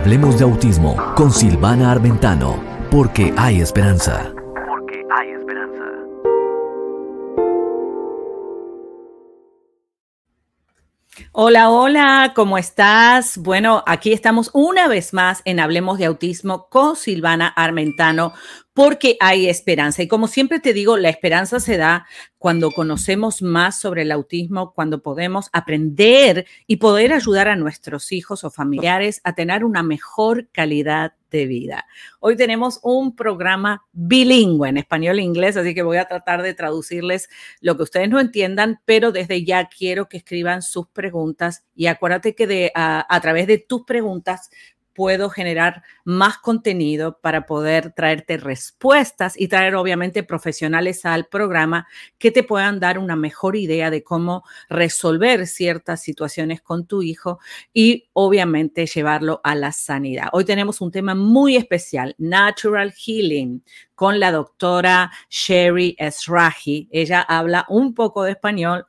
Hablemos de autismo con Silvana Armentano, porque hay esperanza. Porque hay esperanza. Hola, hola, ¿cómo estás? Bueno, aquí estamos una vez más en Hablemos de Autismo con Silvana Armentano, porque hay esperanza. Y como siempre te digo, la esperanza se da cuando conocemos más sobre el autismo, cuando podemos aprender y poder ayudar a nuestros hijos o familiares a tener una mejor calidad de vida. Hoy tenemos un programa bilingüe en español e inglés, así que voy a tratar de traducirles lo que ustedes no entiendan, pero desde ya quiero que escriban sus preguntas y acuérdate que a través de tus preguntas puedo generar más contenido para poder traerte respuestas y traer obviamente profesionales al programa que te puedan dar una mejor idea de cómo resolver ciertas situaciones con tu hijo y obviamente llevarlo a la sanidad. Hoy tenemos un tema muy especial, Natural Healing, con la doctora Sherry Esrahi. Ella habla un poco de español.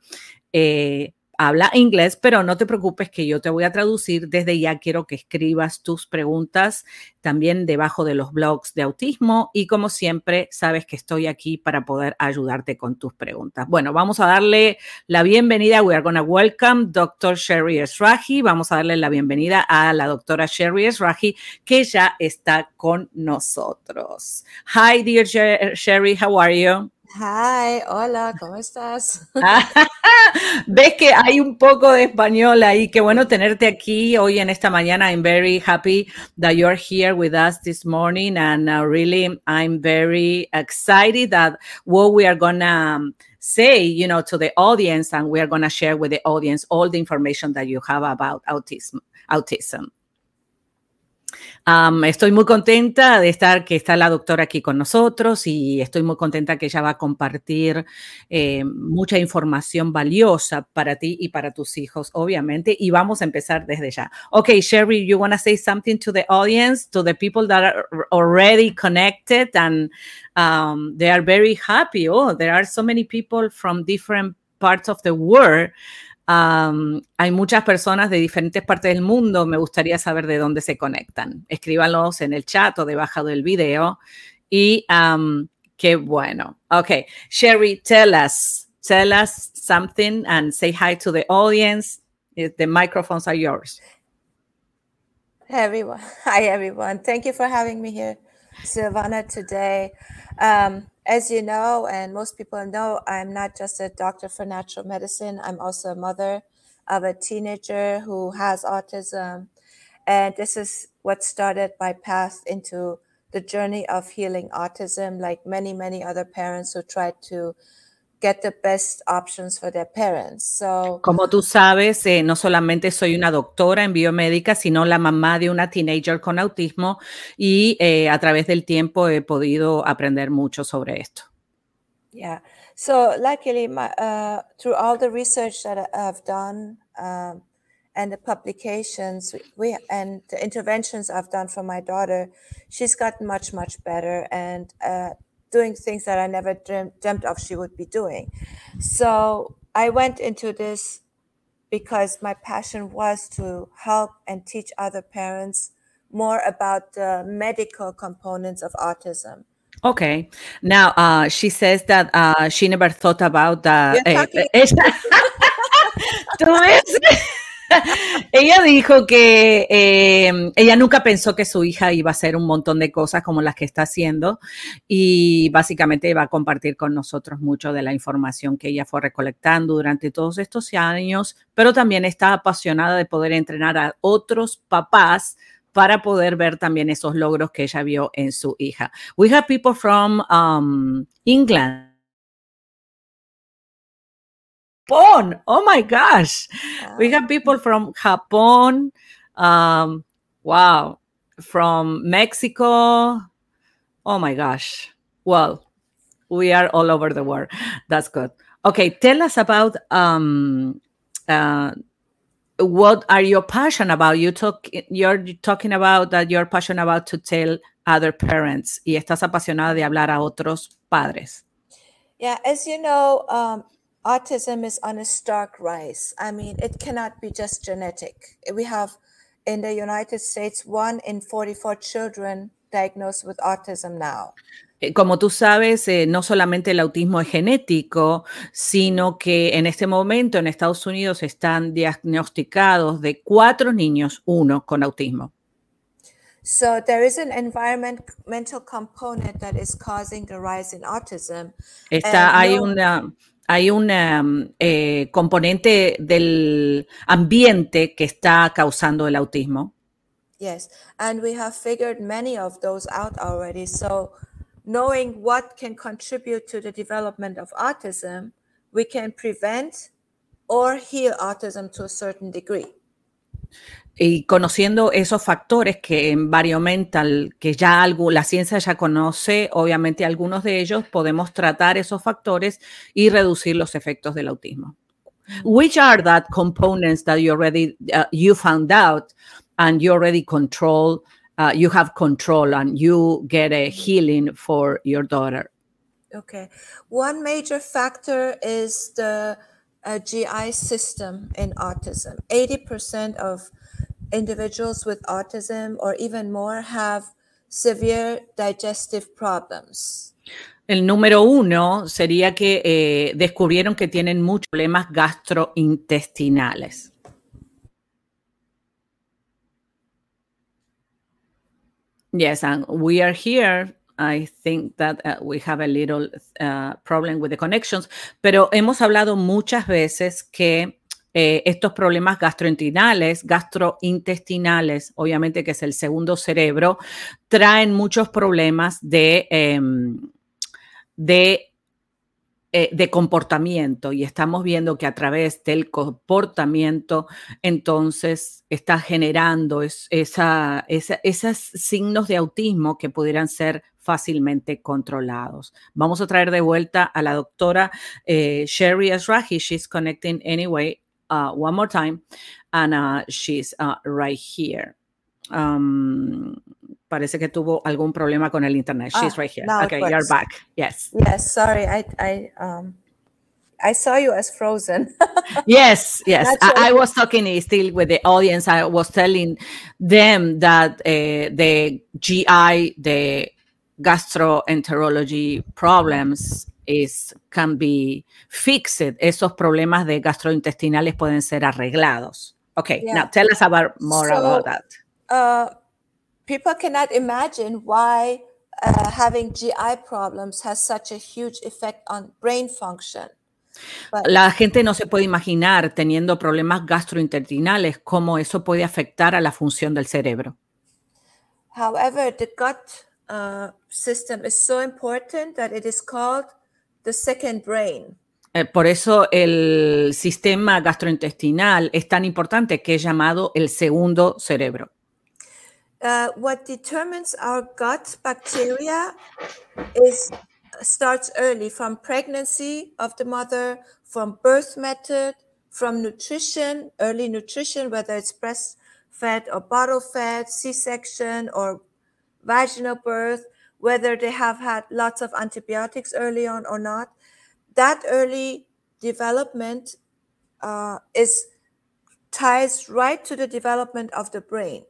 Eh, habla inglés, pero no te preocupes que yo te voy a traducir. Desde ya quiero que escribas tus preguntas también debajo de los blogs de autismo y como siempre, sabes que estoy aquí para poder ayudarte con tus preguntas. Bueno, vamos a darle la bienvenida. We are going to welcome Dr. Sherry Esrahi. Vamos a darle la bienvenida a la doctora Sherry Esrahi que ya está con nosotros. Hi, dear Sherry, how are you? Hi, hola, ¿cómo estás? Ves que hay un poco de español ahí. Qué bueno tenerte aquí hoy en esta mañana. I'm very happy that you're here with us this morning. And uh, really, I'm very excited that what we are going to um, say, you know, to the audience and we are going to share with the audience all the information that you have about autism. autism. Um, estoy muy contenta de estar, que está la doctora aquí con nosotros y estoy muy contenta que ella va a compartir eh, mucha información valiosa para ti y para tus hijos, obviamente. Y vamos a empezar desde ya. Ok, Sherry, you want to say something to the audience, to the people that are already connected and um, they are very happy. Oh, there are so many people from different parts of the world. Hay muchas personas de diferentes partes del mundo. Me gustaría saber de dónde se conectan. Escríbanlos en el chat o debajo del video. Y um, qué bueno. Ok, Sherry, tell us, tell us something and say hi to the audience. The microphones are yours. Everyone. Hi everyone. Thank you for having me here, Silvana, today. Um, as you know, and most people know, I'm not just a doctor for natural medicine, I'm also a mother of a teenager who has autism. And this is what started my path into the journey of healing autism, like many, many other parents who tried to get the best options for their parents. So, Como tú sabes, eh, no solamente soy una doctora en biomédica, sino la mamá de una teenager con autismo y eh, a través del tiempo he podido aprender mucho sobre esto. Yeah. So luckily, my, uh, through all the research that I've done um, and the publications we and the interventions I've done for my daughter, she's gotten much much better and. Uh, doing things that I never dreamt, dreamt of she would be doing. So I went into this because my passion was to help and teach other parents more about the medical components of autism. Okay. Now, uh, she says that uh, she never thought about that. You're talking- ¿Tú ves? ella dijo que eh, ella nunca pensó que su hija iba a hacer un montón de cosas como las que está haciendo y básicamente va a compartir con nosotros mucho de la información que ella fue recolectando durante todos estos años, pero también está apasionada de poder entrenar a otros papás para poder ver también esos logros que ella vio en su hija. We have people from um, England. Japón. Oh my gosh. We have people from Japan. Um, wow. From Mexico. Oh my gosh. Well, we are all over the world. That's good. Okay, tell us about um, uh, what are you passionate about? You talk, you're talking about that you're passionate about to tell other parents y estás apasionada de hablar a otros padres. Yeah, as you know, um, autism is on a stark rise. I mean, it cannot be just genetic. We have in the United States, one in 44 children diagnosed with autism now. Eh, Como tú sabes, eh, no solamente el autismo es genético, sino que en este momento en Estados Unidos están diagnosticados de cuatro niños, uno con autismo. So there is an environmental component that is causing the rise in autism. Está, hay no- una, hay un eh, componente del ambiente que está causando el autismo. Yes, and we have figured many of those out already. So, knowing what can contribute to the development of autism, we can prevent or heal autism to a certain degree. Y conociendo esos factores que en Environmental, que ya algo, la ciencia ya conoce, obviamente algunos de ellos podemos tratar esos factores y reducir los efectos del autismo. Which are that components that you already uh, you found out and you already control, uh, you have control and you get a healing for your daughter? Okay. One major factor is the uh, GI system in autism. 80% of individuals with autism or even more have severe digestive problems. El número uno sería que eh, descubrieron que tienen muchos problemas gastrointestinales. Yes, and we are here. I think that uh, we have a little uh, problem with the connections, pero hemos hablado muchas veces que eh, estos problemas gastrointestinales, gastrointestinales, obviamente que es el segundo cerebro, traen muchos problemas de, em, de, eh, de comportamiento y estamos viendo que a través del comportamiento entonces está generando es- esa, esos signos de autismo que pudieran ser fácilmente controlados. Vamos a traer de vuelta a la doctora eh, Sherry Asrahi. She's connecting anyway one more time and uh, she's uh, right here. Um, parece que tuvo algún problema con el internet. She's Ah, right here. Okay, you're back. Yes. Yes, sorry, I I um I saw you as frozen. Yes, yes. I, I was talking still with the audience. I was telling them that uh, the GI, the gastroenterology problems is can be fixed. Esos problemas de gastrointestinales pueden ser arreglados. Okay, Yeah. now tell us about more So- about that. uh, people cannot imagine why uh, having GI problems has such a huge effect on brain function. But La gente no se puede imaginar teniendo problemas gastrointestinales cómo eso puede afectar a la función del cerebro. however, the gut uh, system is so important that it is called the second brain. Eh, por eso el sistema gastrointestinal es tan importante que es llamado el segundo cerebro. Uh, what determines our gut bacteria is starts early from pregnancy of the mother, from birth method, from nutrition, early nutrition, whether it's breastfed or bottle fed, C-section or vaginal birth, whether they have had lots of antibiotics early on or not. That early development uh, is ties right to the development of the brain.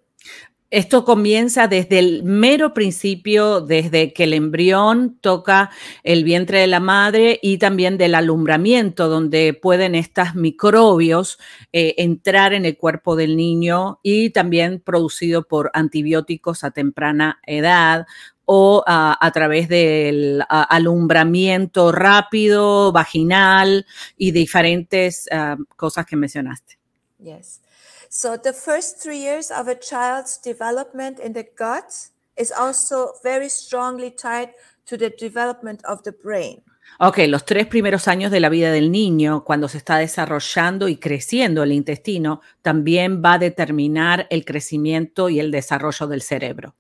Esto comienza desde el mero principio, desde que el embrión toca el vientre de la madre y también del alumbramiento, donde pueden estos microbios eh, entrar en el cuerpo del niño y también producido por antibióticos a temprana edad o a través del alumbramiento rápido, vaginal y diferentes ah, cosas que mencionaste. Yes. So the first three years of a child's development in the gut is also very strongly tied to the development of the brain. Ok, los tres primeros años de la vida del niño, cuando se está desarrollando y creciendo el intestino, también va a determinar el crecimiento y el desarrollo del cerebro.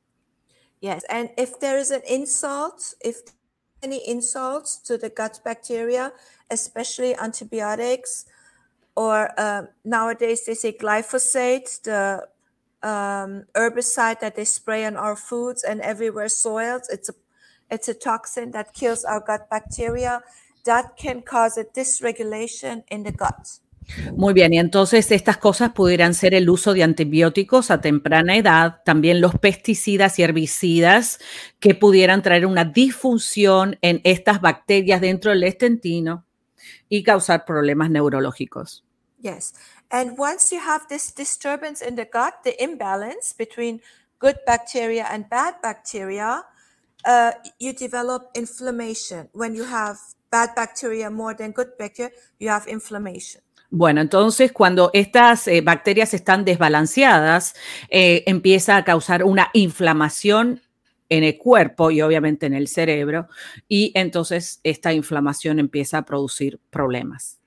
Yes. And if there is an insult, if any insults to the gut bacteria, especially antibiotics, or uh, nowadays they say glyphosate, the um, herbicide that they spray on our foods and everywhere soils. It's a it's a toxin that kills our gut bacteria. That can cause a dysregulation in the gut. Muy bien, y entonces estas cosas pudieran ser el uso de antibióticos a temprana edad, también los pesticidas y herbicidas que pudieran traer una disfunción en estas bacterias dentro del estentino y causar problemas neurológicos. Yes. And once you have this disturbance in the gut, the imbalance between good bacteria and bad bacteria, uh, you develop inflammation. When you have bad bacteria more than good bacteria, you have inflammation. Bueno, entonces cuando estas eh, bacterias están desbalanceadas, eh, empieza a causar una inflamación en el cuerpo y obviamente en el cerebro, y entonces esta inflamación empieza a producir problemas.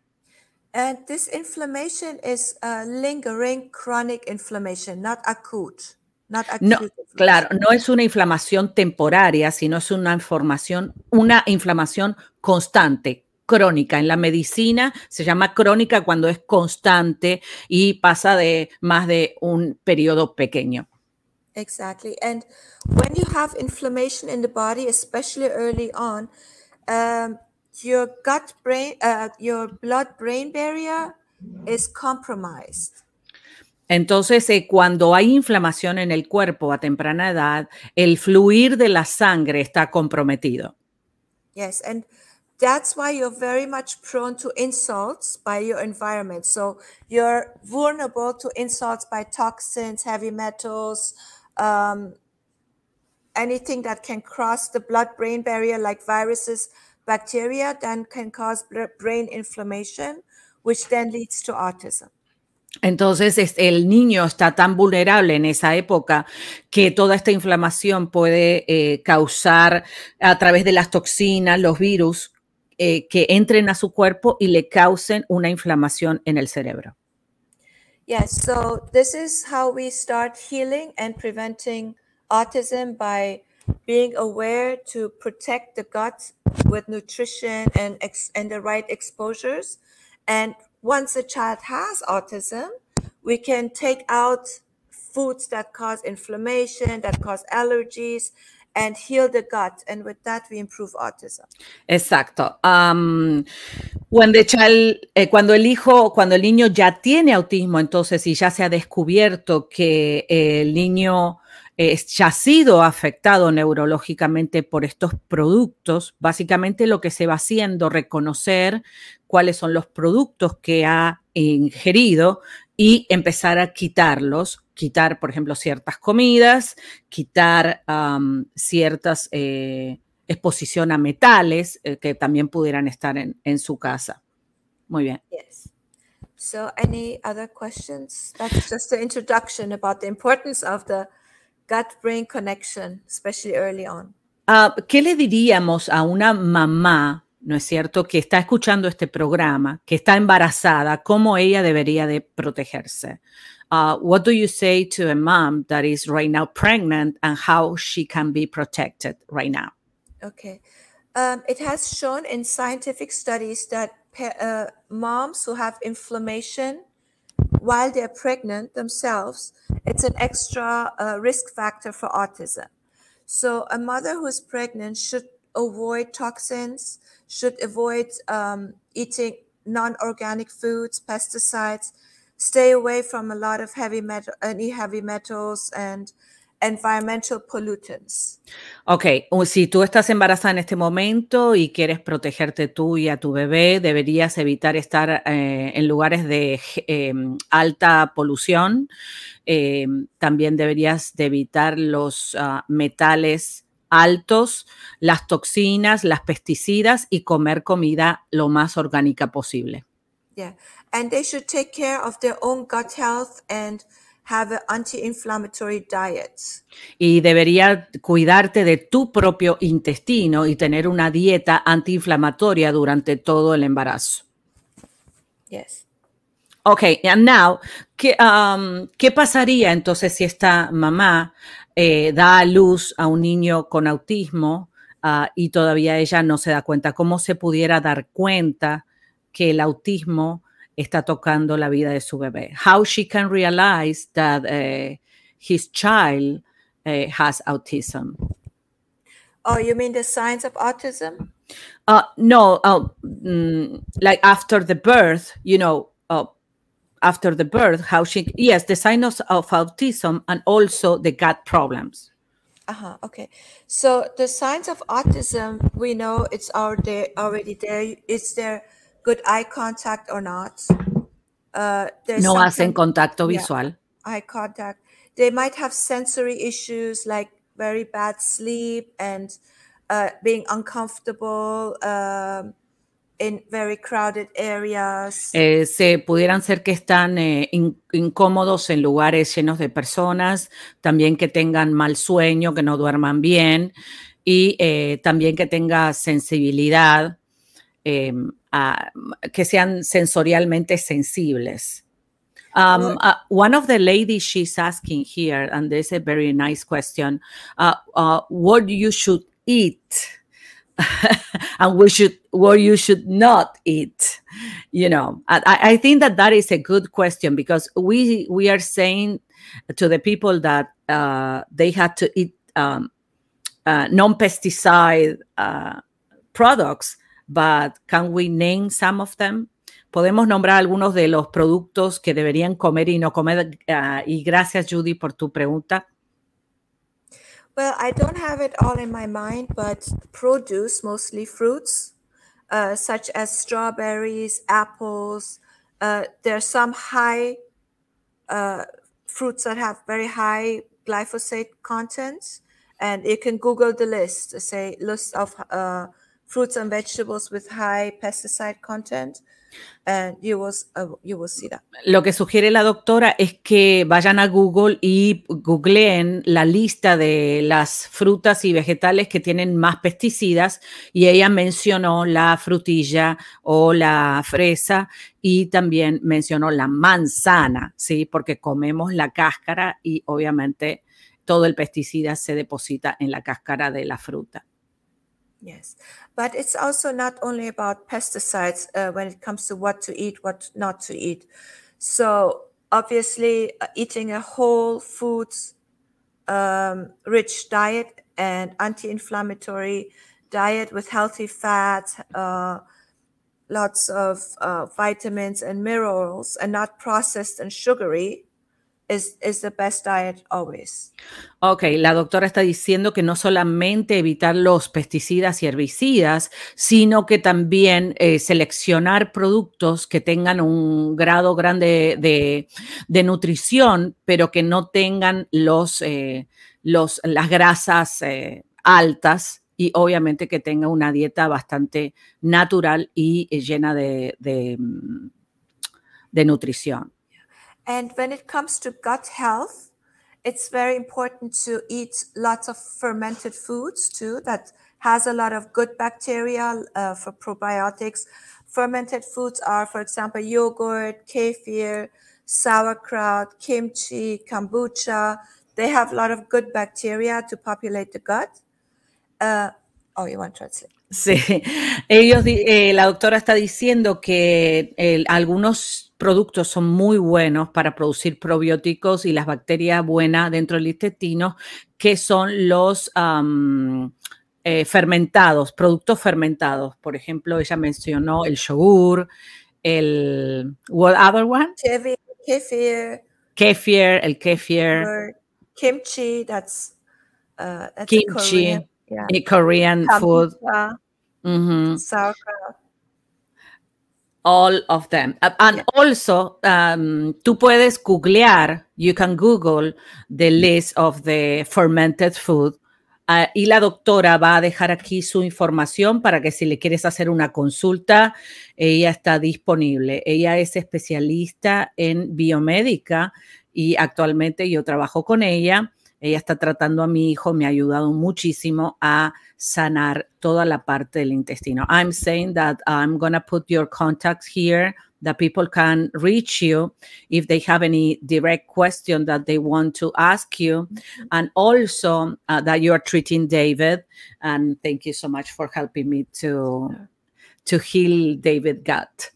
And this inflammation is a lingering chronic inflammation, not acute. Not acute No, inflammation. claro, no es una inflamación temporaria, sino es una inflamación, una inflamación constante, crónica. En la medicina se llama crónica cuando es constante y pasa de más de un periodo pequeño. Exactly. And when you have inflammation in the body, especially early on, um, your gut brain, uh, your blood brain barrier is compromised. Entonces, eh, cuando hay inflamación en el cuerpo a temprana edad, el fluir de la sangre está comprometido. Yes. And that's why you're very much prone to insults by your environment. So you're vulnerable to insults by toxins, heavy metals, um, anything that can cross the blood brain barrier, like viruses, bacteria, then can cause brain inflammation, which then leads to autism. Entonces, el niño está tan vulnerable en esa época que toda esta inflamación puede eh, causar a través de las toxinas, los virus, eh, que entren a su cuerpo y le causen una inflamación en el cerebro. Yes, so this is how we start healing and preventing autism by being aware to protect the gut with nutrition and ex- and the right exposures. And once a child has autism, we can take out foods that cause inflammation, that cause allergies, and heal the gut. And with that, we improve autism. Exacto. Am, when the child- eh, cuando el hijo, cuando el niño ya tiene autismo, entonces, y ya se ha descubierto que eh, el niño ya ha sido afectado neurológicamente por estos productos, básicamente lo que se va haciendo, reconocer cuáles son los productos que ha ingerido y empezar a quitarlos, quitar, por ejemplo, ciertas comidas, quitar am, ciertas eh, exposición a metales eh, que también pudieran estar en, en su casa. Muy bien. Yes. So, any other questions? That's just the introduction about the importance of the gut brain connection, especially early on. Ah, ¿Qué le diríamos a una mamá, no es cierto, que está escuchando este programa, que está embarazada, cómo ella debería de protegerse? Uh, what do you say to a mom that is right now pregnant and how she can be protected right now? Okay. Um, it has shown in scientific studies that uh, moms who have inflammation while they're pregnant themselves, it's an extra uh, risk factor for autism. So, a mother who's pregnant should avoid toxins, should avoid um, eating non organic foods, pesticides, stay away from a lot of heavy metal, any heavy metals and environmental pollutants. Ok, si tú estás embarazada en este momento y quieres protegerte tú y a tu bebé, deberías evitar estar eh, en lugares de eh, alta polución. Eh, también deberías de evitar los ah, metales altos, las toxinas, las pesticidas y comer comida lo más orgánica posible. Yeah. And they should take care of their own gut health and have an anti-inflammatory diet. Y debería cuidarte de tu propio intestino y tener una dieta antiinflamatoria durante todo el embarazo. Yes. Ok, and now, ¿qué, um, ¿qué pasaría entonces si esta mamá eh, da a luz a un niño con autismo ah, y todavía ella no se da cuenta? ¿Cómo se pudiera dar cuenta que el autismo está tocando la vida de su bebé? How she can realize that eh, his child eh, has autism? Oh, you mean the signs of autism? Uh, no, uh, mm, like after the birth, you know, uh, after the birth, how she, yes, the signs of autism and also the gut problems. Uh-huh, okay. So the signs of autism, we know it's already already there. Is there good eye contact or not? Uh, there's No hacen contacto yeah. visual. eye contact. They might have sensory issues like very bad sleep and uh, being uncomfortable um, in very crowded areas. Eh, se pudieran ser que están eh, in- incómodos en lugares llenos de personas, también que tengan mal sueño, que no duerman bien y eh, también que tenga sensibilidad, eh, a- que sean sensorialmente sensibles. Um, uh, one of the ladies she's asking here, and this is a very nice question, uh, uh, what you should eat and we should what you should not eat you know. I, I think that that is a good question because we we are saying to the people that uh, they had to eat um, uh, non-pesticide uh, products but can we name some of them? Podemos nombrar algunos de los productos que deberían comer y no comer uh, y gracias Judy por tu pregunta. Well, I don't have it all in my mind, but produce, mostly fruits, uh, such as strawberries, apples. Uh, there are some high uh, fruits that have very high glyphosate content, and you can Google the list, say list of uh, fruits and vegetables with high pesticide content, s- uh. Lo que sugiere la doctora es que vayan a Google y googleen la lista de las frutas y vegetales que tienen más pesticidas y ella mencionó la frutilla o la fresa y también mencionó la manzana, ¿sí? Porque comemos la cáscara y obviamente todo el pesticida se deposita en la cáscara de la fruta. Yes, but it's also not only about pesticides uh, when it comes to what to eat, what not to eat. So obviously, uh, eating a whole foods um, rich diet and anti-inflammatory diet with healthy fats, uh, lots of uh, vitamins and minerals, and not processed and sugary, is is the best diet always. Ok, la doctora está diciendo que no solamente evitar los pesticidas y herbicidas, sino que también eh, seleccionar productos que tengan un grado grande de, de nutrición, pero que no tengan los, eh, los, las grasas eh, altas y obviamente que tenga una dieta bastante natural y eh, llena de, de, mm, de nutrición. And when it comes to gut health, it's very important to eat lots of fermented foods too that has a lot of good bacteria uh, for probiotics. Fermented foods are, for example, yogurt, kefir, sauerkraut, kimchi, kombucha. They have a lot of good bacteria to populate the gut. Uh, oh, you want to translate? Sí, ellos, eh, la doctora está diciendo que eh, algunos productos son muy buenos para producir probióticos y las bacterias buenas dentro del intestino, que son los am, eh, fermentados, productos fermentados. Por ejemplo, ella mencionó el yogur, el what other one? Kefir, kefir, Kefir, el kefir, kimchi. That's uh, that's kimchi, Korean, yeah. Korean food. Kombucha, Sauerkraut. all of them. And also, um, tú puedes googlear, you can Google the list of the fermented food. uh, y la doctora va a dejar aquí su información para que si le quieres hacer una consulta, ella está disponible. Ella es especialista en biomédica y actualmente yo trabajo con ella. Ella está tratando a mi hijo, me ha ayudado muchísimo a sanar toda la parte del intestino. I'm saying that I'm going to put your contacts here that people can reach you if they have any direct question that they want to ask you and also uh, that you are treating David and thank you so much for helping me to to heal David gut.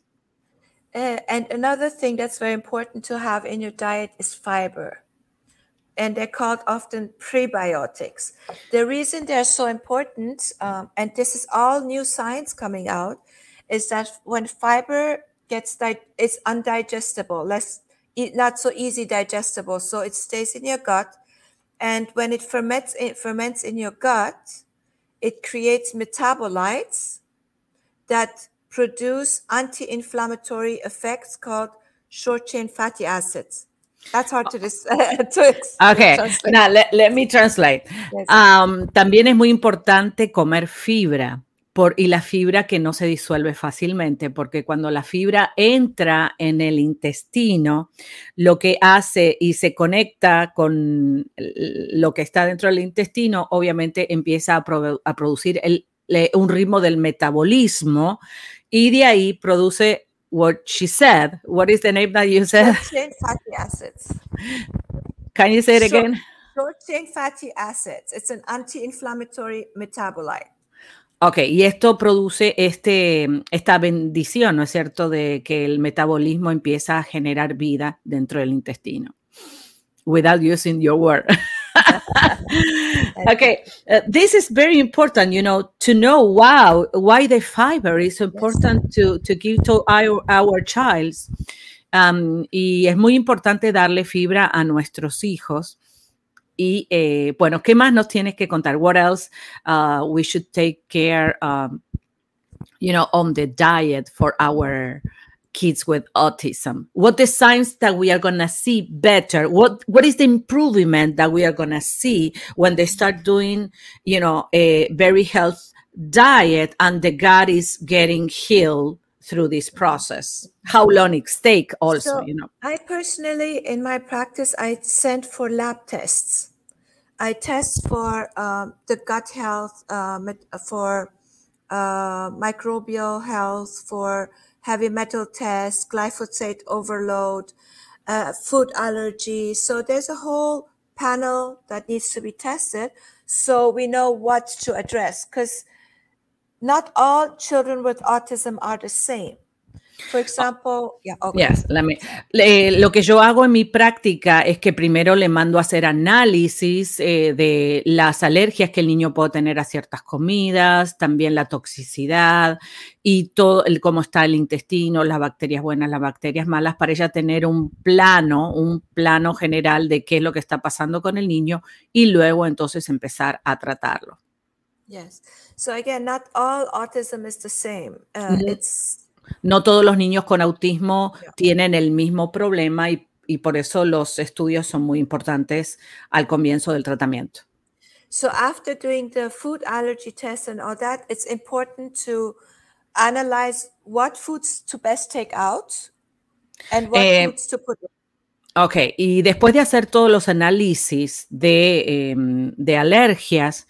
Uh, and another thing that's very important to have in your diet is fiber. And they're called often prebiotics. The reason they're so important, um, and this is all new science coming out, is that when fiber gets di- it's undigestible, less not so easy digestible. So it stays in your gut, and when it ferments, it ferments in your gut, it creates metabolites that produce anti-inflammatory effects called short chain fatty acids. That's hard to, dis- to ex- Okay, translate. now let, let me translate. Um, también es muy importante comer fibra por, y la fibra que no se disuelve fácilmente, porque cuando la fibra entra en el intestino, lo que hace y se conecta con lo que está dentro del intestino, obviamente empieza a, a producir el- le- un ritmo del metabolismo y de ahí produce what she said. What is the name that you said? Short chain fatty acids. Can you say it Short- again? Short chain fatty acids. It's an anti-inflammatory metabolite. Ok, y esto produce este, esta bendición, ¿no es cierto?, de que el metabolismo empieza a generar vida dentro del intestino. Without using your word. okay, uh, this is very important, you know, to know wow, why the fiber is important to, to give to our, our child. Um, y es muy importante darle fibra a nuestros hijos. Y eh, bueno, ¿qué más nos tienes que contar? What else uh, we should take care, um, you know, on the diet for our kids with autism? What the signs that we are gonna see better? What what is the improvement that we are gonna see when they start doing, you know, a very health diet and the gut is getting healed through this process? How long it take also, So- you know? I personally, in my practice, I send for lab tests. I test for um, the gut health, uh, for uh, microbial health, for heavy metal tests, glyphosate overload, uh, food allergy. So there's a whole panel that needs to be tested so we know what to address because not all children with autism are the same. For example, yeah, okay. Yes, let me- le- lo que yo hago en mi práctica es que primero le mando a hacer análisis eh, de las alergias que el niño puede tener a ciertas comidas, también la toxicidad y todo el cómo está el intestino, las bacterias buenas, las bacterias malas, para ella tener un plano, un plano general de qué es lo que está pasando con el niño y luego entonces empezar a tratarlo. Yes. So again, not all autism is the same. Uh. It's No todos los niños con autismo tienen el mismo problema y, y por eso los estudios son muy importantes al comienzo del tratamiento. so after doing the food allergy test and all that, it's important to analyze what foods to best take out and what Eh, foods to put in. Ok, y después de hacer todos los análisis de, em, de alergias,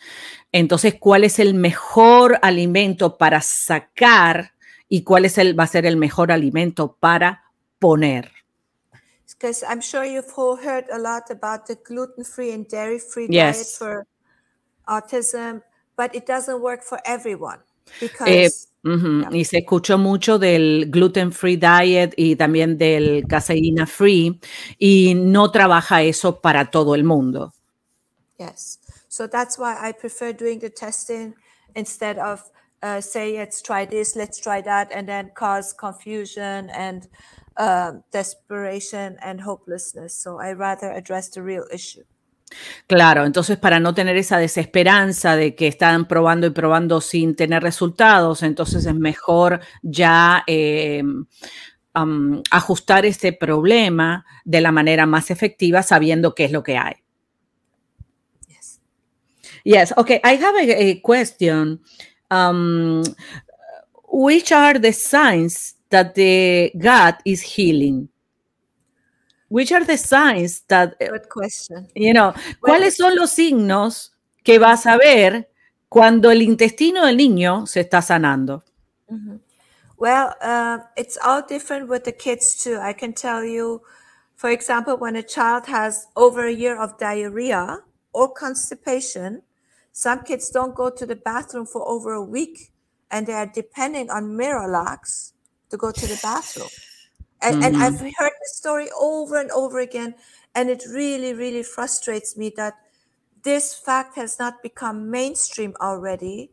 entonces, ¿cuál es el mejor alimento para sacar y cuál es el, va a ser el mejor alimento para poner? Because I'm sure you've all heard a lot about the gluten-free and dairy-free diet Yes. for autism, but it doesn't work for everyone Eh, because Yeah. Y se escuchó mucho del gluten free diet y también del caseína free y no trabaja eso para todo el mundo. Yes. So that's why I prefer doing the testing instead of uh, say, let's try this, let's try that, and then cause confusion and um, desperation and hopelessness. So I rather address the real issue. Claro, entonces para no tener esa desesperanza de que están probando y probando sin tener resultados, entonces es mejor ya eh, am, ajustar este problema de la manera más efectiva sabiendo qué es lo que hay. Yes. Yes. Okay. I have a, a question. Um, which are the signs that the gut is healing? Which are the signs that, eh, Good question. you know, well, cuáles son los signos que vas a ver cuando el intestino del niño se está sanando? Mhm. Well, uh, it's all different with the kids too. I can tell you, for example, when a child has over a year of diarrhea or constipation, some kids don't go to the bathroom for over a week and they are depending on Miralax to go to the bathroom. And, and I've heard this story over and over again, and it really, really frustrates me that this fact has not become mainstream already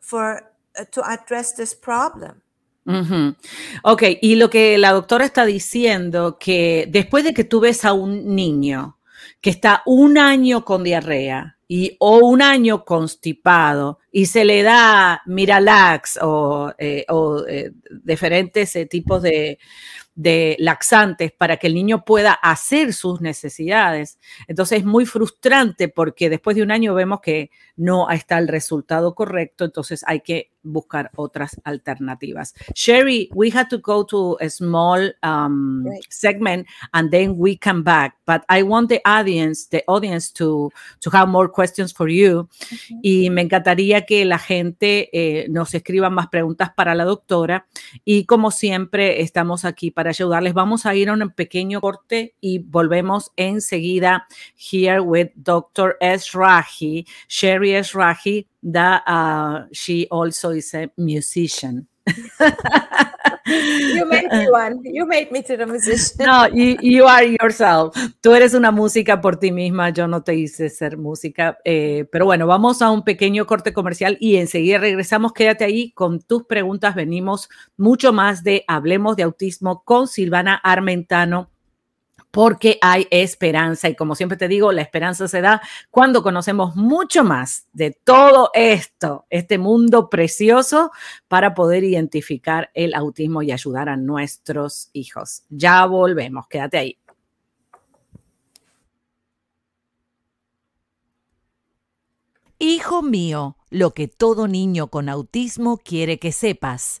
for uh, to address this problem. Ujú. Ok, y lo que la doctora está diciendo, que después de que tú ves a un niño que está un año con diarrea y, o un año constipado y se le da Miralax o, eh, o, eh, diferentes eh, tipos de, de laxantes para que el niño pueda hacer sus necesidades. Entonces es muy frustrante porque después de un año vemos que no está el resultado correcto, entonces hay que buscar otras alternativas. Sherry, we had to go to a small um, Right. segment and then we come back, but I want the audience, the audience to, to have more questions for you. Y me encantaría que la gente eh, nos escriba más preguntas para la doctora. Y como siempre, estamos aquí para ayudarles. Vamos a ir a un pequeño corte y volvemos enseguida here with Dr. Esrahi, Sherry Esrahi, that uh, she also is a musician. You made me one. You made me to the musician. No, you, you are yourself. Tú eres una música por ti misma. Yo no te hice ser música. eh, pero bueno, vamos a un pequeño corte comercial y enseguida regresamos. Quédate ahí con tus preguntas. Venimos mucho más de Hablemos de Autismo con Silvana Armentano. Porque hay esperanza y como siempre te digo, la esperanza se da cuando conocemos mucho más de todo esto, este mundo precioso, para poder identificar el autismo y ayudar a nuestros hijos. Ya volvemos, quédate ahí. Hijo mío, lo que todo niño con autismo quiere que sepas.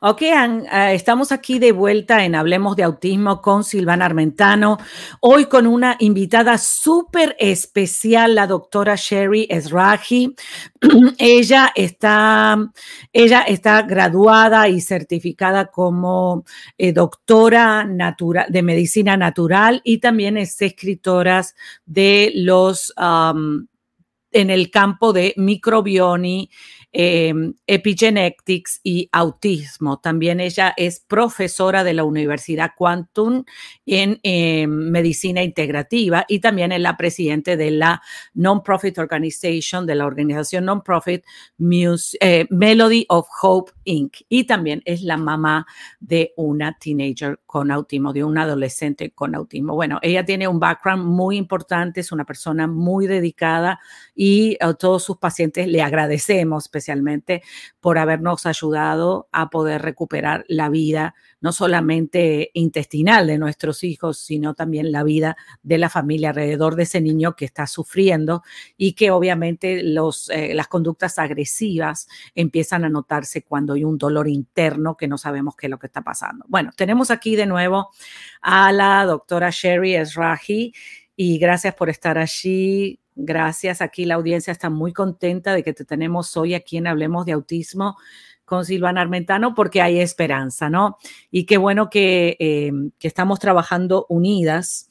Ok, eh, estamos aquí de vuelta en Hablemos de Autismo con Silvana Armentano. Hoy con una invitada súper especial, la doctora Sherry Esraji. ella, está, ella está graduada y certificada como eh, doctora natura- de medicina natural y también es escritora de los... en el campo de microbioni, eh, epigenetics y autismo. También ella es profesora de la Universidad Quantum en eh, medicina integrativa y también es la presidente de la non-profit organization, de la organización non-profit eh, Melody of Hope Inc. Y también es la mamá de una teenager con autismo, de un adolescente con autismo. Bueno, ella tiene un background muy importante, es una persona muy dedicada y a todos sus pacientes le agradecemos por habernos ayudado a poder recuperar la vida, no solamente intestinal de nuestros hijos, sino también la vida de la familia alrededor de ese niño que está sufriendo y que obviamente los, eh, las conductas agresivas empiezan a notarse cuando hay un dolor interno que no sabemos qué es lo que está pasando. Bueno, tenemos aquí de nuevo a la doctora Sherry Esraji y gracias por estar allí. Gracias. Aquí la audiencia está muy contenta de que te tenemos hoy aquí en Hablemos de Autismo con Silvana Armentano porque hay esperanza, ¿no? Y qué bueno que, eh, que estamos trabajando unidas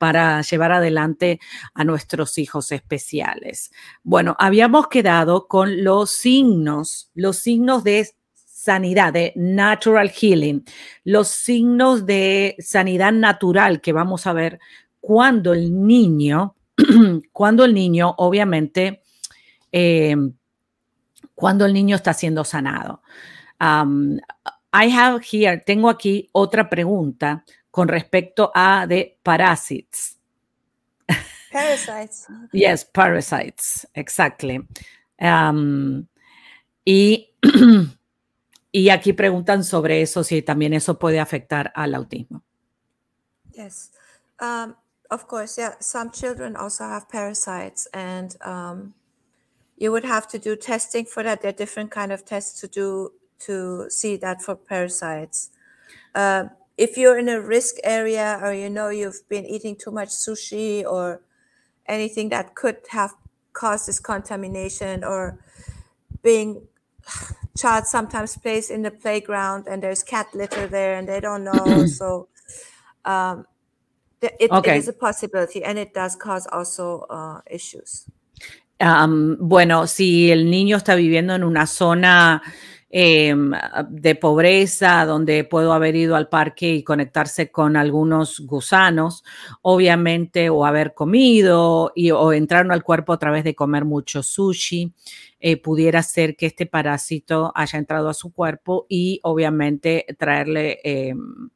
para llevar adelante a nuestros hijos especiales. Bueno, habíamos quedado con los signos, los signos de sanidad, de natural healing, los signos de sanidad natural que vamos a ver cuando el niño, cuando el niño, obviamente, eh, cuando el niño está siendo sanado. Um, I have here, tengo aquí otra pregunta con respecto a de parasites. Parasites. Yes, parasites, exactly. Um, y, y aquí preguntan sobre eso, si también eso puede afectar al autismo. Yes. Um, of course, yeah. Some children also have parasites, and um, you would have to do testing for that. There are different kind of tests to do to see that for parasites. Uh, if you're in a risk area, or you know you've been eating too much sushi or anything that could have caused this contamination, or being child sometimes plays in the playground and there's cat litter there and they don't know. so um, it, Okay. it is a possibility and it does cause also uh, issues. Am, bueno, si el niño está viviendo en una zona em, de pobreza, donde puedo haber ido al parque y conectarse con algunos gusanos, obviamente, o haber comido y, o entraron al cuerpo a través de comer mucho sushi, eh, pudiera ser que este parásito haya entrado a su cuerpo y obviamente traerle em,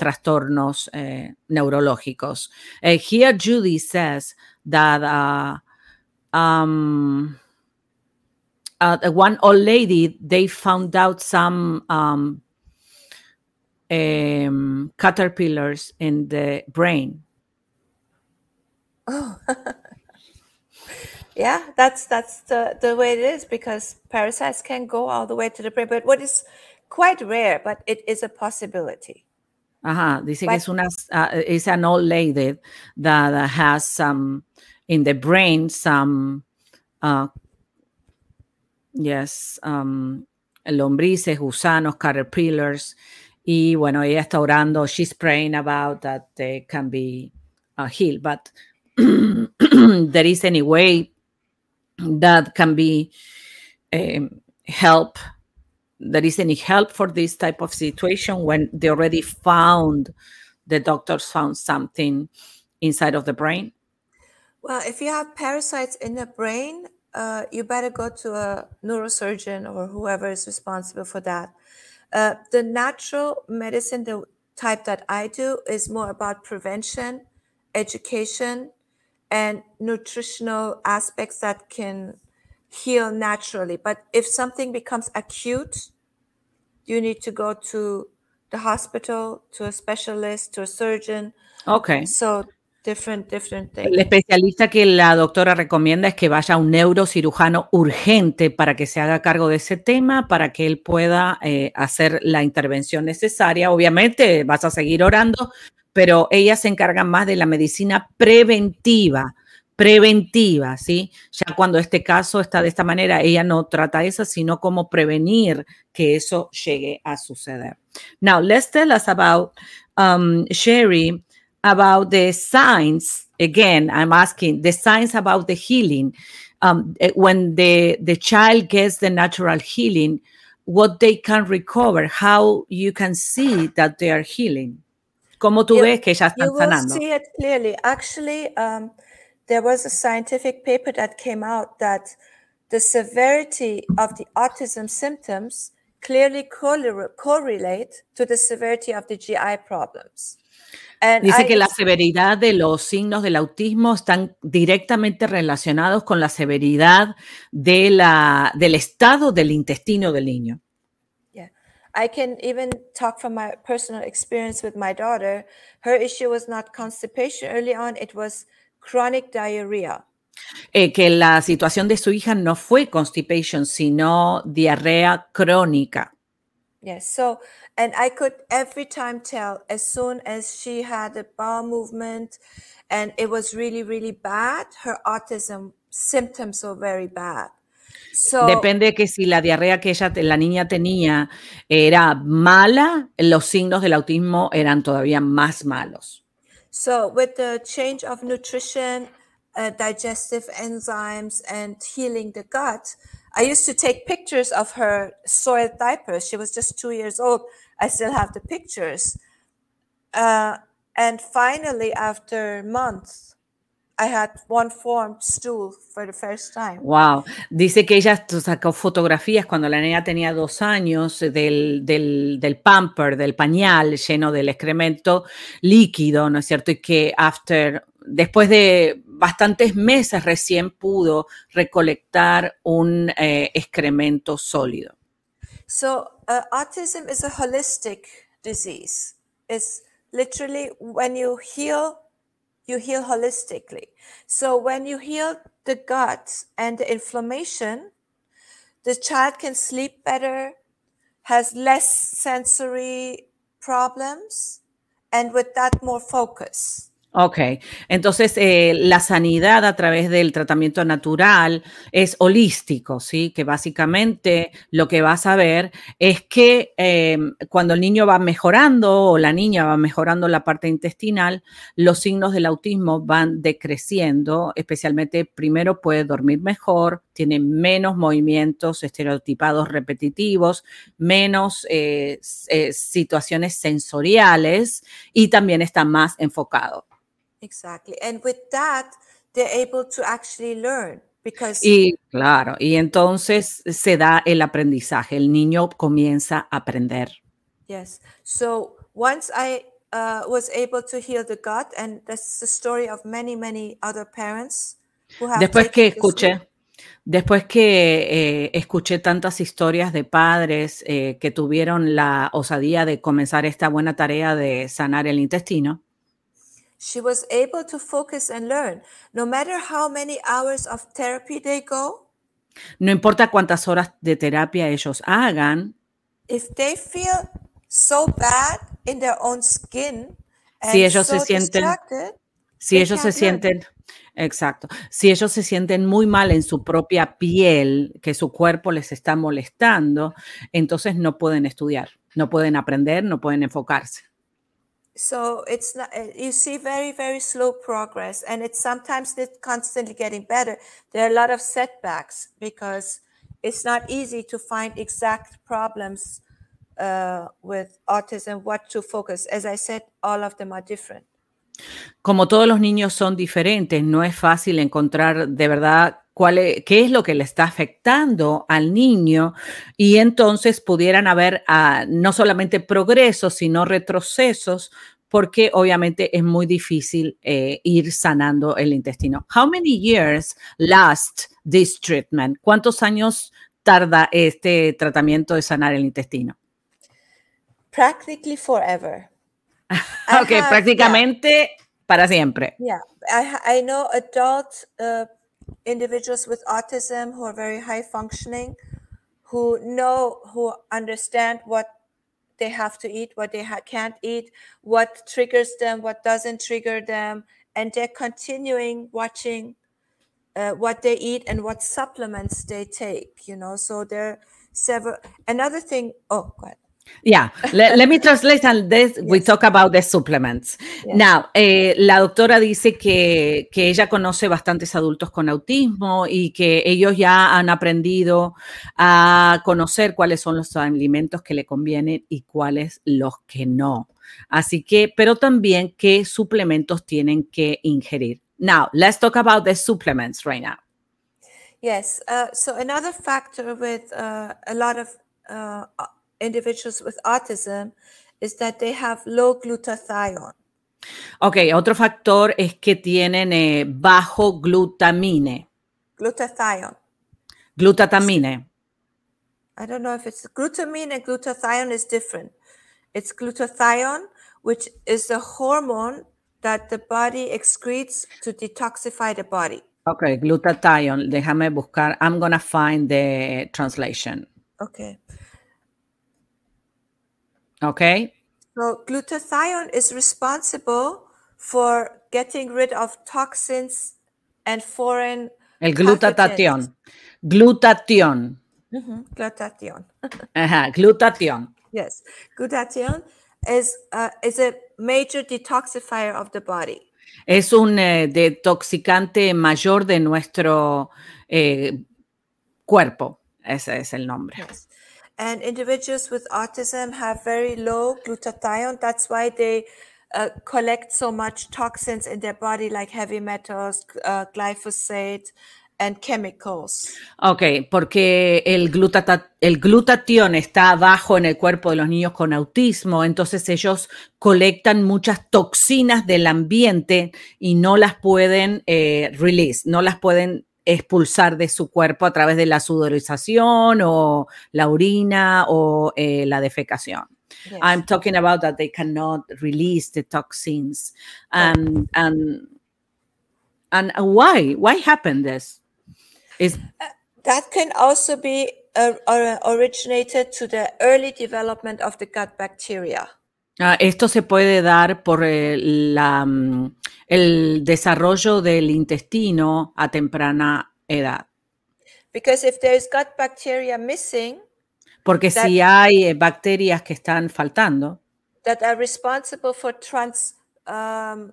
trastornos eh, neurológicos. Eh, here Judy says that uh, um, uh, one old lady, they found out some um, um, caterpillars in the brain. Oh, yeah, that's that's the the way it is because parasites can go all the way to the brain. But what is quite rare, but it is a possibility. Ajá, dice que But- es una, uh, it's an old lady that uh, has some in the brain some, uh, yes, um, lombrices, gusanos, caterpillars, y bueno, ella está orando, she's praying about that they can be uh, healed, but there is any way that can be um, help there is any help for this type of situation when they already found the doctors found something inside of the brain Well, if you have parasites in the brain, uh, you better go to a neurosurgeon or whoever is responsible for that. Uh, the natural medicine, the type that I do, is more about prevention, education, and nutritional aspects that can heal naturally. But if something becomes acute, you need to go to the hospital, to a specialist, to a surgeon. okay So different, different things. el especialista que la doctora recomienda es que vaya a un neurocirujano urgente para que se haga cargo de ese tema, para que él pueda eh, hacer la intervención necesaria. Obviamente vas a seguir orando, pero ella se encarga más de la medicina preventiva, preventiva, ¿sí? Ya cuando este caso está de esta manera, ella no trata eso, sino cómo prevenir que eso llegue a suceder. Now, let's tell us about um, Sherry, about the signs. Again, I'm asking the signs about the healing. Um, eh, when the, the child gets the natural healing, what they can recover, how you can see that they are healing. ¿Cómo tú You- ves que ya están you will sanando? see it clearly. Actually, um, there was a scientific paper that came out that the severity of the autism symptoms clearly correlate to the severity of the GI problems. And Dice I que la severidad de los signos del autismo están directamente relacionados con la severidad de la, del estado del intestino del niño. Yeah. I can even talk from my personal experience with my daughter. Her issue was not constipation early on, it was chronic diarrhea. Eh, que la situación de su hija no fue constipation, sino diarrea crónica. Yes. So, and I could every time tell as soon as she had a bowel movement and it was really, really bad, her autism symptoms were very bad. So, Depende que si la diarrea que ella, la niña tenía era mala, los signos del autismo eran todavía más malos. So with the change of nutrition, uh, digestive enzymes, and healing the gut, I used to take pictures of her soiled diapers. She was just two years old. I still have the pictures. Uh, and finally, after months, I had one formed stool for the first time. Wow. Dice que ella sacó fotografías cuando la niña tenía dos años eh, del, del, del pamper, del pañal lleno del excremento líquido, ¿no es cierto? Y que after, después de bastantes meses recién pudo recolectar un eh, excremento sólido. So, uh, autism is a holistic disease. It's literally when you heal, you heal holistically. So, when you heal the gut and the inflammation, the child can sleep better, has less sensory problems, and with that, more focus. Ok, entonces eh, la sanidad a través del tratamiento natural es holístico, ¿sí? Que básicamente lo que vas a ver es que eh, cuando el niño va mejorando o la niña va mejorando la parte intestinal, los signos del autismo van decreciendo, especialmente primero puede dormir mejor, tiene menos movimientos estereotipados repetitivos, menos eh, situaciones sensoriales y también está más enfocado. Exactly. And with that, they're able to actually learn because Y claro, y entonces se da el aprendizaje, el niño comienza a aprender. yes. So once I uh, was able to heal the gut, and that's the story of many, many other parents who have Después que escuché, después que eh, escuché tantas historias de padres eh, que tuvieron la osadía de comenzar esta buena tarea de sanar el intestino, she was able to focus and learn. No matter how many hours of therapy they go, no importa cuántas horas de terapia ellos hagan, if they feel so bad in their own skin and Si ellos se sienten- si ellos se sienten, exacto, si ellos se sienten muy mal en su propia piel, que su cuerpo les está molestando, entonces no pueden estudiar, no pueden aprender, no pueden enfocarse. So it's not, uh, you see very, very slow progress, and it's sometimes it's constantly getting better. There are a lot of setbacks because it's not easy to find exact problems uh, with autism, what to focus. As I said, all of them are different. Como todos los niños son diferentes, no es fácil encontrar de verdad cuál es- qué es lo que le está afectando al niño y entonces pudieran haber ah, no solamente progresos, sino retrocesos, porque obviamente es muy difícil eh, ir sanando el intestino. How many years last this treatment? ¿Cuántos años tarda este tratamiento de sanar el intestino? Practically forever. Ok, have- yeah. prácticamente para siempre. Yeah, I, I know adult uh, individuals with autism who are very high functioning, who know, who understand what they have to eat, what they ha- can't eat, what triggers them, what doesn't trigger them, and they're continuing watching uh, what they eat and what supplements they take. You know, so there are several. Another thing. Oh, go ahead. Yeah, let, let me translate and this we talk about the supplements. Yes. Now, eh, la doctora dice que, que ella conoce bastantes adultos con autismo y que ellos ya han aprendido a conocer cuáles son los alimentos que le convienen y cuáles los que no. Así que, pero también qué suplementos tienen que ingerir. Now, let's talk about the supplements right now. Yes. Uh, so another factor with uh, a lot of uh, individuals with autism is that they have low glutathione. Ok, otro factor es que tienen eh, bajo glutamine, Glutathione. glutatamine. I don't know if it's glutamine and glutathione is different. It's glutathione, which is the hormone that the body excretes to detoxify the body. Ok, glutathione. Déjame buscar. I'm gonna find the translation. Okay. Ok. So glutathione is responsible for getting rid of toxins and foreign El glutatión. Glutatión. Mhm, Glutathione. Ajá, glutatión. Yes, glutathione is uh, is a major detoxifier of the body. Es un eh, detoxicante mayor de nuestro eh, cuerpo. Ese es el nombre. Yes, and individuals with autism have very low glutathione. That's why they uh, collect so much toxins in their body, like heavy metals, uh, glyphosate, and chemicals. Ok, porque el, glutata- el glutatión está bajo en el cuerpo de los niños con autismo, entonces ellos colectan muchas toxinas del ambiente y no las pueden eh, release, no las pueden expulsar de su cuerpo a través de la sudorización o la orina o eh, la defecación. Yes. I'm talking about that they cannot release the toxins. And, and, and why? Why happened this? Is That can also be uh, or- originated to the early development of the gut bacteria. Ah, esto se puede dar por eh, la, mm, el desarrollo del intestino a temprana edad. Because if there's gut bacteria missing, Porque That- si hay eh, bacterias que están faltando, that are responsible for trans um,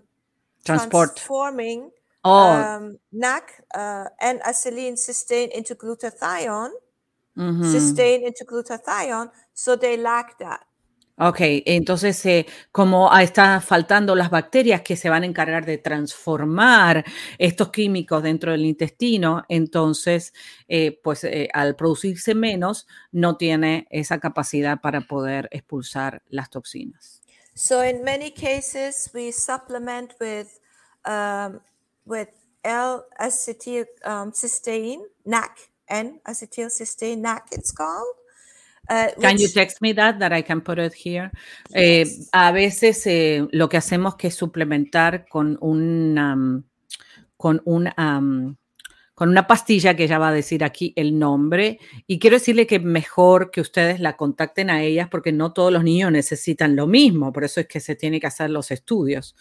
transport. transforming Oh, um, NAC uh, and acetylene cysteine into glutathione, cysteine into glutathione, so they lack that. Ok, entonces eh, como ah, están faltando las bacterias que se van a encargar de transformar estos químicos dentro del intestino, entonces eh, pues eh, al producirse menos no tiene esa capacidad para poder expulsar las toxinas. So in many cases, we supplement with um, with L-acetyl um, cysteine, NAC, N-acetylcysteine, NAC, it's called. Uh, Can you text me that, that I can put it here? Eh, a veces eh, lo que hacemos que es suplementar con un, am, con un, am, con una pastilla que ella va a decir aquí el nombre y quiero decirle que mejor que ustedes la contacten a ellas porque no todos los niños necesitan lo mismo, por eso es que se tiene que hacer los estudios.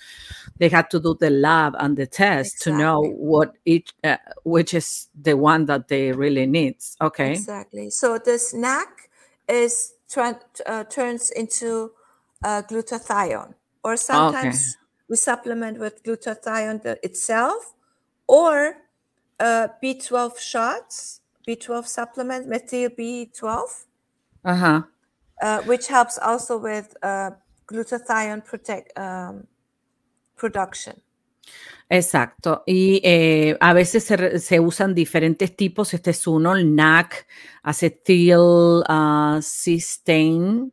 They have to do the lab and the test to know Exactly. what each, uh, which is the one that they really needs. Okay. Exactly. So this NAC is tran- uh, turns into uh, glutathione, or sometimes we supplement with glutathione itself, or uh, B12 shots, B12 supplement, methyl B12, Ajá. uh, which helps also with uh, glutathione protect um, production. Exacto. Y eh, a veces se, usan diferentes tipos. Este es uno, el NAC, cysteine.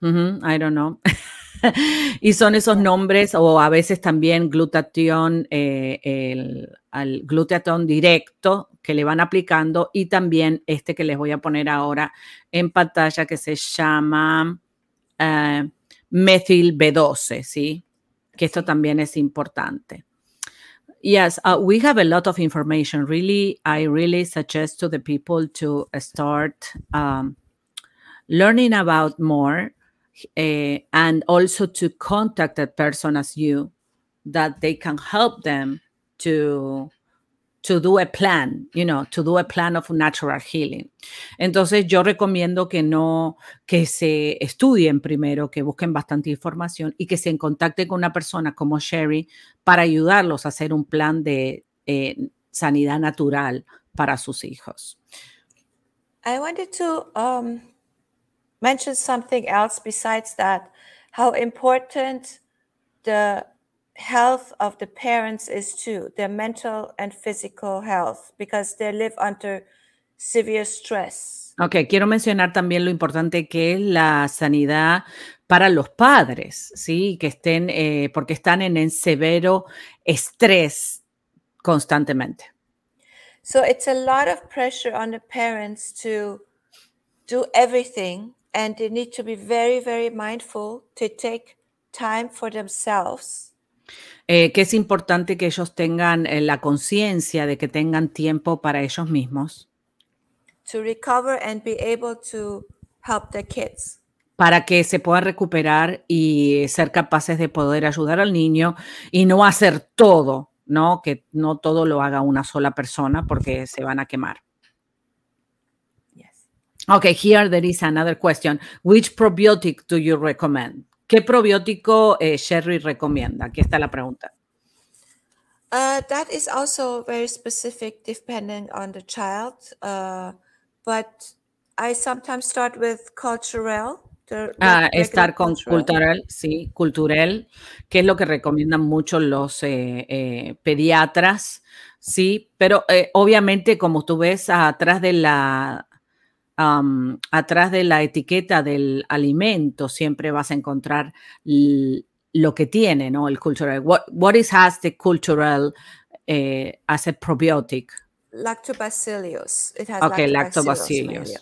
Ujú, I don't know. y son esos nombres, o a veces también glutatión, eh, el, al glutatión directo que le van aplicando, y también este que les voy a poner ahora en pantalla que se llama eh, metil B12, ¿sí? Que esto también es importante. Yes, uh, we have a lot of information. Really, I really suggest to the people to start um, learning about more uh, and also to contact a person as you that they can help them to to do a plan, you know, to do a plan of natural healing. Entonces yo recomiendo que no, que se estudien primero, que busquen bastante información y que se contacten con una persona como Sherry para ayudarlos a hacer un plan de eh, sanidad natural para sus hijos. I wanted to um, mention something else besides that how important the health of the parents is too, their mental and physical health, because they live under severe stress. Ok, quiero mencionar también lo importante que es la sanidad para los padres, ¿sí? Que estén, eh, porque están en el severo estrés constantemente. So it's a lot of pressure on the parents to do everything, and they need to be very, very mindful to take time for themselves. Eh, que es importante que ellos tengan eh, la conciencia de que tengan tiempo para ellos mismos, to recover and be able to help their kids. para que se puedan recuperar y ser capaces de poder ayudar al niño y no hacer todo, ¿no? Que no todo lo haga una sola persona porque se van a quemar. Yes. Okay, here there is another question. Which probiotic do you recommend? ¿Qué probiótico eh, Sherry recomienda? Aquí está la pregunta. Uh, that is also very specific depending on the child. Uh, but I sometimes start with culturel. The Ah, estar con cultural, sí, cultural, que es lo que recomiendan mucho los eh, eh, pediatras, sí, pero eh, obviamente como tú ves atrás de la am, atrás de la etiqueta del alimento siempre vas a encontrar lo que tiene, ¿no? El cultural. What, what is has the cultural eh, as a probiotic? Lactobacillus. It has Okay, lactobacillus.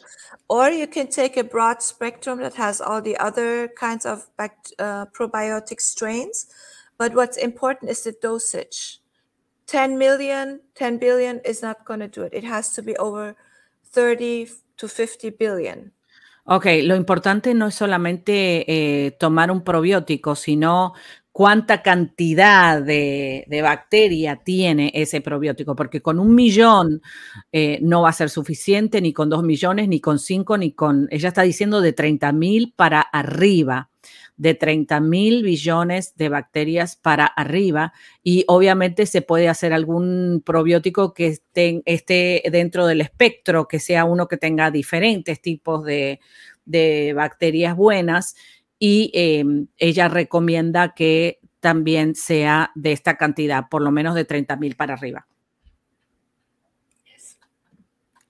Or you can take a broad spectrum that has all the other kinds of uh, probiotic strains. But what's important is the dosage. 10 million, 10 billion is not going to do it. It has to be over 30 to 50 billion. Ok, lo importante no es solamente eh, tomar un probiótico, sino cuánta cantidad de, de, bacteria tiene ese probiótico, porque con un millón eh, no va a ser suficiente, ni con dos millones, ni con cinco, ni con, ella está diciendo de 30 mil para arriba, de 30 mil billones de bacterias para arriba, y obviamente se puede hacer algún probiótico que esté, esté dentro del espectro, que sea uno que tenga diferentes tipos de, de bacterias buenas y eh, ella recomienda que también sea de esta cantidad, por lo menos de 30 mil para arriba.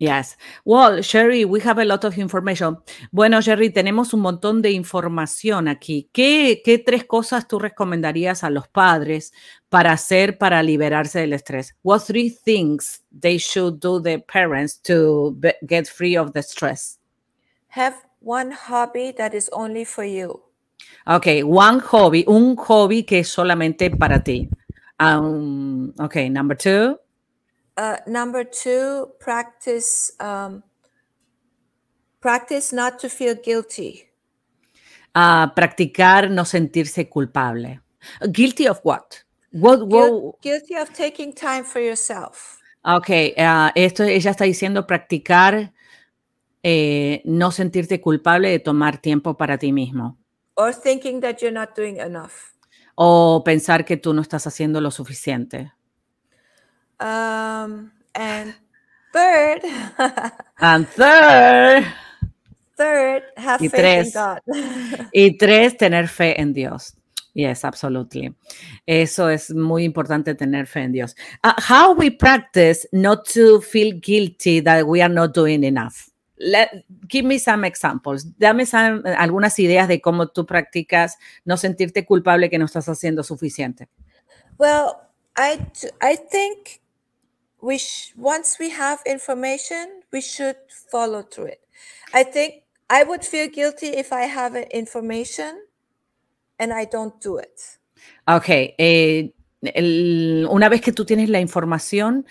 Yes. Well, Sherry, we have a lot of information. Bueno, Sherry, tenemos un montón de información aquí. ¿Qué, ¿Qué, tres cosas tú recomendarías a los padres para hacer para liberarse del estrés? What three things they should do the parents to get free of the stress? Have one hobby that is only for you. Ok, one hobby, un hobby que es solamente para ti. Um, ok, number two. Uh, number two, practice um, practice not to feel guilty. Uh, practicar no sentirse culpable. Guilty of what? What, what? Guilty of taking time for yourself. Ok, uh, esto ella está diciendo practicar eh, no sentirte culpable de tomar tiempo para ti mismo. Or thinking that you're not doing enough. O pensar que tú no estás haciendo lo suficiente. Um, and third. and third. Third, have y faith tres, in God. y tres, tener fe en Dios. Yes, absolutely. Eso es muy importante tener fe en Dios. Uh, how we practice not to feel guilty that we are not doing enough. Let, give me some examples. Dame some, algunas ideas de cómo tú practicas no sentirte culpable que no estás haciendo suficiente. Well, I, I think we sh- once we have information, we should follow through it. I think I would feel guilty if I have information and I don't do it. Ok, eh, una vez que tú tienes la información,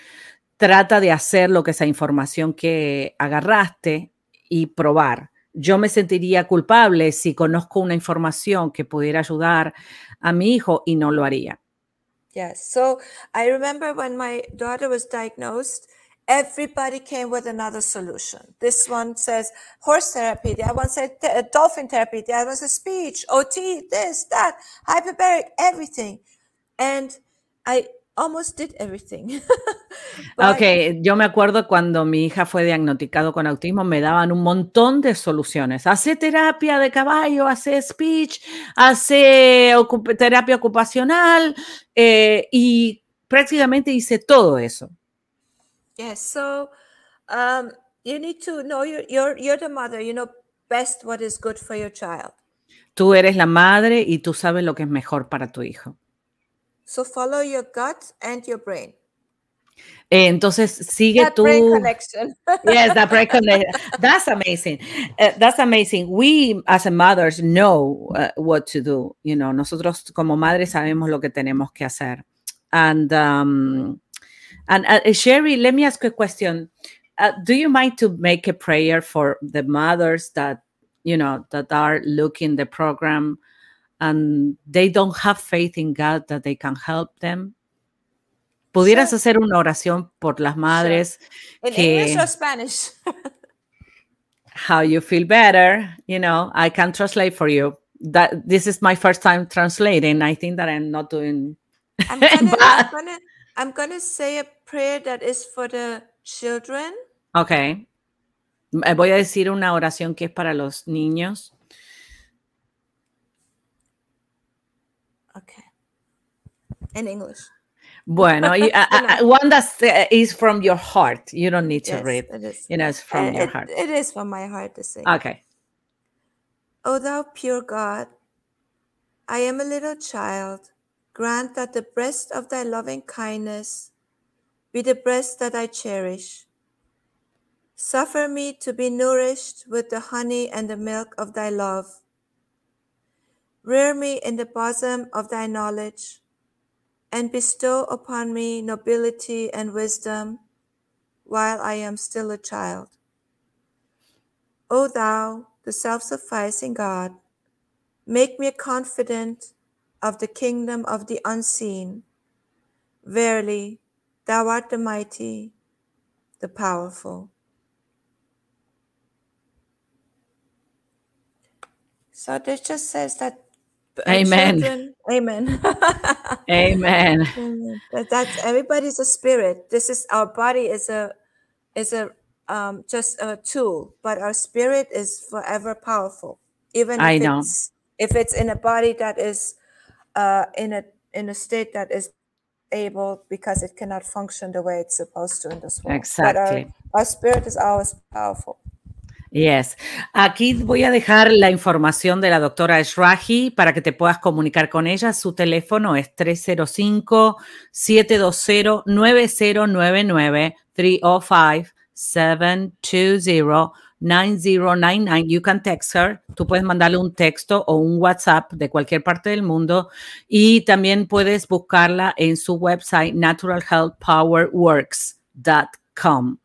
trata de hacer lo que esa información que agarraste y probar. Yo me sentiría culpable si conozco una información que pudiera ayudar a mi hijo y no lo haría. Yes. So I remember when my daughter was diagnosed, everybody came with another solution. This one says horse therapy, the other one said uh, dolphin therapy, the other one says speech, OT, this, that, hyperbaric, everything. And I almost did everything. ok, yo me acuerdo cuando mi hija fue diagnosticado con autismo, me daban un montón de soluciones. Hace terapia de caballo, hace speech, hace ocup terapia ocupacional eh, y prácticamente hice todo eso. Yes, so um, you need to know you're, you're, you're the mother, you know best what is good for your child. Tú eres la madre y tú sabes lo que es mejor para tu hijo. So follow your gut and your brain. Eh, entonces sigue that tu brain connection. yes, that brain connection. That's amazing. Uh, that's amazing. We as a mothers know uh, what to do. You know, nosotros como madres sabemos lo que tenemos que hacer. And um, and uh, Sherry, let me ask you a question. Uh, do you mind to make a prayer for the mothers that you know that are looking the program and they don't have faith in God that they can help them? ¿Pudieras Sure. hacer una oración por las madres In que English or Spanish? how you feel better? You know, I can translate for you. That this is my first time translating. I think that I'm not doing I'm gonna, I'm gonna, I'm gonna say a prayer that is for the children. Ok. Eh, Voy a decir una oración que es para los niños. Okay. In English. Bueno, y, a- a- a- one that is from your heart. You don't need to Yes, read. it is. You know, it's from Uh, your it- heart. it is from my heart to say. Okay. O thou pure God, I am a little child. Grant that the breast of thy loving kindness be the breast that I cherish. Suffer me to be nourished with the honey and the milk of thy love. Rear me in the bosom of thy knowledge, and bestow upon me nobility and wisdom while I am still a child. O thou, the self sufficing God. Make me a confident of the kingdom of the unseen. Verily, thou art the mighty, the powerful. So this just says that. Amen. children- amen. Amen. Amen. That that's everybody's a spirit. This is our body is a is a um just a tool, but our spirit is forever powerful. Even if I know. it's if it's in a body that is uh in a in a state that is able because it cannot function the way it's supposed to in this world. But our, Exactly. our spirit is always powerful. Yes. Aquí voy a dejar la información de la doctora Eshrahi para que te puedas comunicar con ella. Su teléfono es 305-720-9099, 305-720-9099. You can text her. Tú puedes mandarle un texto o un WhatsApp de cualquier parte del mundo y también puedes buscarla en su website naturalhealthpowerworks.com.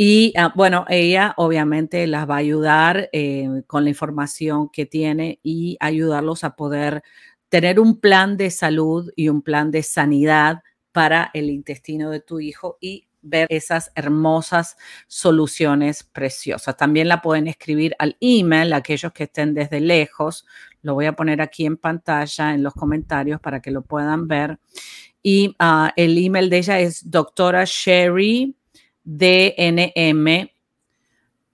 Y ah, bueno, ella obviamente las va a ayudar eh, con la información que tiene y ayudarlos a poder tener un plan de salud y un plan de sanidad para el intestino de tu hijo y ver esas hermosas soluciones preciosas. También la pueden escribir al email, aquellos que estén desde lejos. Lo voy a poner aquí en pantalla, en los comentarios, para que lo puedan ver. Y ah, el email de ella es doctora Sherry DNM,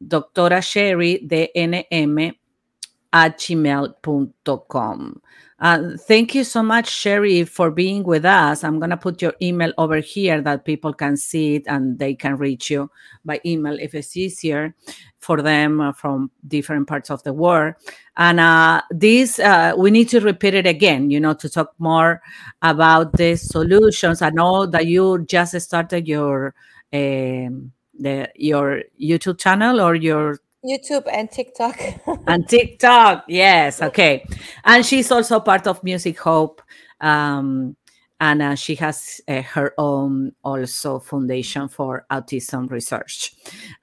doctora Sherry DNM at gmail.com. Uh, thank you so much, Sherry, for being with us. I'm going to put your email over here that people can see it and they can reach you by email if it's easier for them uh, from different parts of the world. And uh, this, uh, we need to repeat it again, you know, to talk more about the solutions. I know that you just started your um, the your YouTube channel or your YouTube and TikTok. and TikTok. Yes, okay. And she's also part of Music Hope. Um, and uh, she has uh, her own also foundation for autism research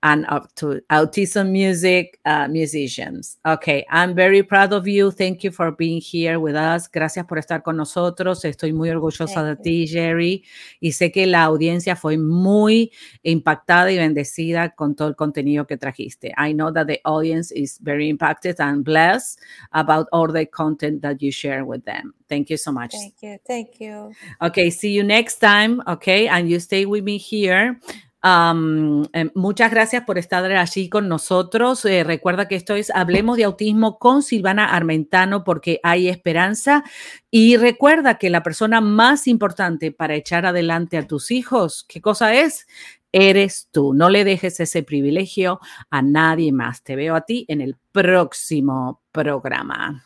and up to autism music uh, musicians. Okay, I'm very proud of you. Thank you for being here with us. Gracias por estar con nosotros. Estoy muy orgullosa de ti, Jerry. Y sé que la audiencia fue muy impactada y bendecida con todo el contenido que trajiste. I know that the audience is very impacted and blessed about all the content that you share with them. Thank you so much. Thank you. Thank you. Okay, see you next time. Okay, and you stay with me here. Um, eh, muchas gracias por estar allí con nosotros. Eh, recuerda que esto es Hablemos de Autismo con Silvana Armentano porque hay esperanza. Y recuerda que la persona más importante para echar adelante a tus hijos, ¿qué cosa es? Eres tú. No le dejes ese privilegio a nadie más. Te veo a ti en el próximo programa.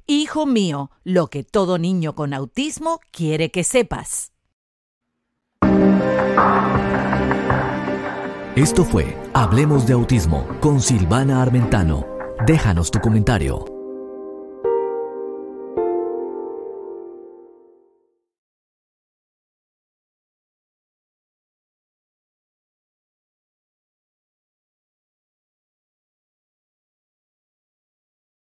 Hijo mío, lo que todo niño con autismo quiere que sepas. Esto fue Hablemos de Autismo con Silvana Armentano. Déjanos tu comentario.